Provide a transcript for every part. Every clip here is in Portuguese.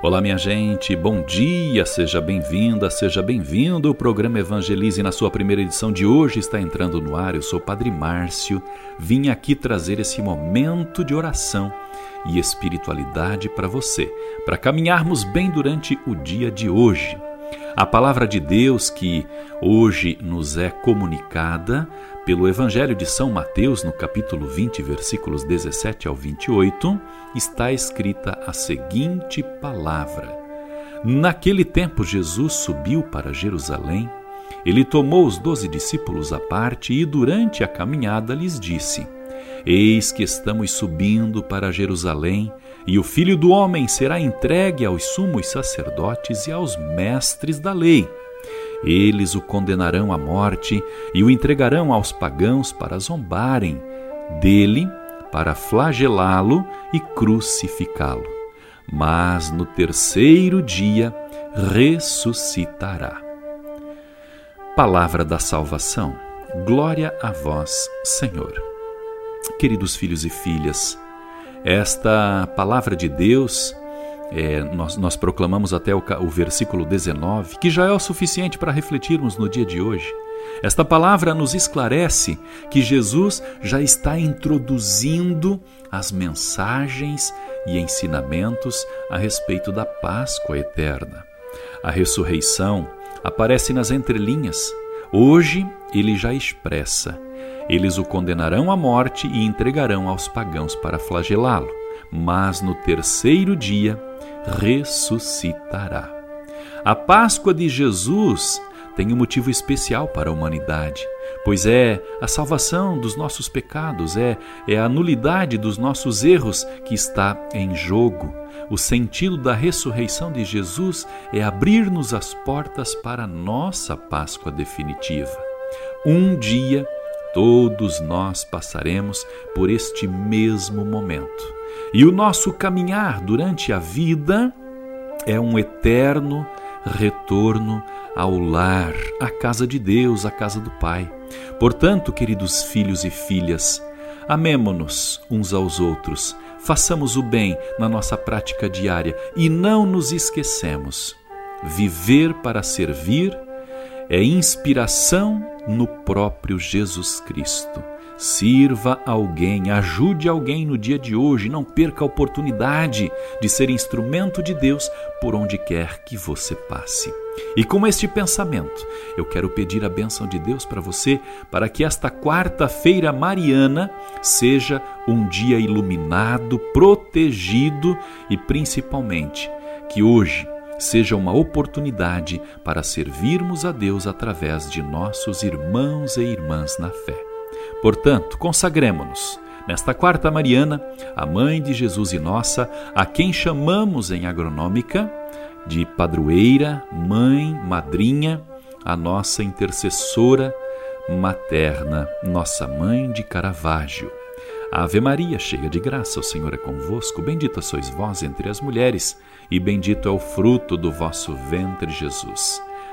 Olá, minha gente, bom dia, seja bem-vinda, seja bem-vindo. O programa Evangelize, na sua primeira edição de hoje, está entrando no ar. Eu sou Padre Márcio, vim aqui trazer esse momento de oração e espiritualidade para você, para caminharmos bem durante o dia de hoje. A palavra de Deus que hoje nos é comunicada pelo Evangelho de São Mateus, no capítulo 20, versículos 17 ao 28, está escrita a seguinte palavra: Naquele tempo, Jesus subiu para Jerusalém. Ele tomou os doze discípulos à parte e, durante a caminhada, lhes disse: Eis que estamos subindo para Jerusalém, e o filho do homem será entregue aos sumos sacerdotes e aos mestres da lei. Eles o condenarão à morte e o entregarão aos pagãos para zombarem dele, para flagelá-lo e crucificá-lo. Mas no terceiro dia ressuscitará. Palavra da salvação. Glória a vós, Senhor. Queridos filhos e filhas, esta palavra de Deus, é, nós, nós, proclamamos até o, o versículo 19, que já é o suficiente para refletirmos no dia de hoje. Esta palavra nos esclarece que Jesus já está introduzindo as mensagens e ensinamentos a respeito da Páscoa eterna. A ressurreição aparece nas entrelinhas. Hoje ele já expressa eles o condenarão à morte e entregarão aos pagãos para flagelá-lo, mas no terceiro dia ressuscitará. A Páscoa de Jesus tem um motivo especial para a humanidade, pois é a salvação dos nossos pecados, é, é a nulidade dos nossos erros que está em jogo. O sentido da ressurreição de Jesus é abrir-nos as portas para a nossa Páscoa definitiva. Um dia Todos nós passaremos por este mesmo momento. E o nosso caminhar durante a vida é um eterno retorno ao lar, à casa de Deus, à casa do Pai. Portanto, queridos filhos e filhas, amemo-nos uns aos outros, façamos o bem na nossa prática diária e não nos esquecemos. Viver para servir é inspiração no próprio Jesus Cristo. Sirva alguém, ajude alguém no dia de hoje, não perca a oportunidade de ser instrumento de Deus por onde quer que você passe. E com este pensamento, eu quero pedir a bênção de Deus para você, para que esta quarta-feira mariana seja um dia iluminado, protegido e principalmente que hoje seja uma oportunidade para servirmos a Deus através de nossos irmãos e irmãs na fé. Portanto, consagremos-nos nesta quarta Mariana, a mãe de Jesus e nossa, a quem chamamos em agronômica de padroeira, mãe, madrinha, a nossa intercessora materna, nossa mãe de Caravaggio. Ave Maria, cheia de graça, o Senhor é convosco, bendita sois vós entre as mulheres e bendito é o fruto do vosso ventre, Jesus.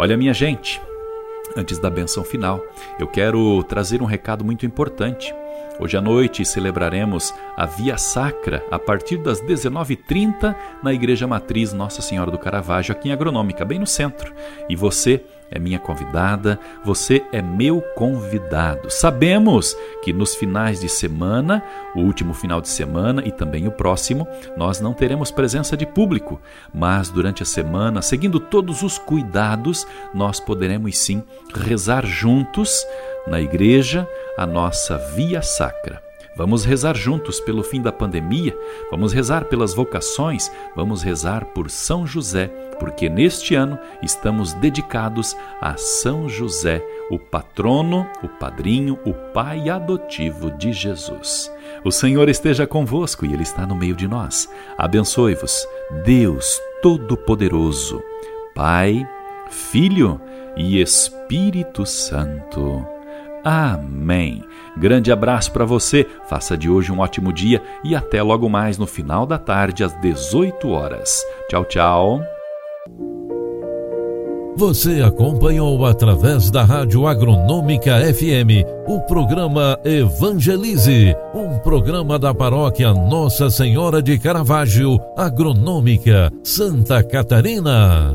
Olha, minha gente, antes da benção final, eu quero trazer um recado muito importante. Hoje à noite celebraremos a Via Sacra a partir das 19h30 na Igreja Matriz Nossa Senhora do Caravaggio, aqui em Agronômica, bem no centro. E você é minha convidada, você é meu convidado. Sabemos que nos finais de semana, o último final de semana e também o próximo, nós não teremos presença de público, mas durante a semana, seguindo todos os cuidados, nós poderemos sim rezar juntos na igreja a nossa via sacra. Vamos rezar juntos pelo fim da pandemia, vamos rezar pelas vocações, vamos rezar por São José, porque neste ano estamos dedicados a São José, o patrono, o padrinho, o pai adotivo de Jesus. O Senhor esteja convosco e Ele está no meio de nós. Abençoe-vos, Deus Todo-Poderoso, Pai, Filho e Espírito Santo. Amém. Grande abraço para você, faça de hoje um ótimo dia e até logo mais no final da tarde às 18 horas. Tchau, tchau. Você acompanhou através da Rádio Agronômica FM o programa Evangelize, um programa da paróquia Nossa Senhora de Caravaggio, Agronômica, Santa Catarina.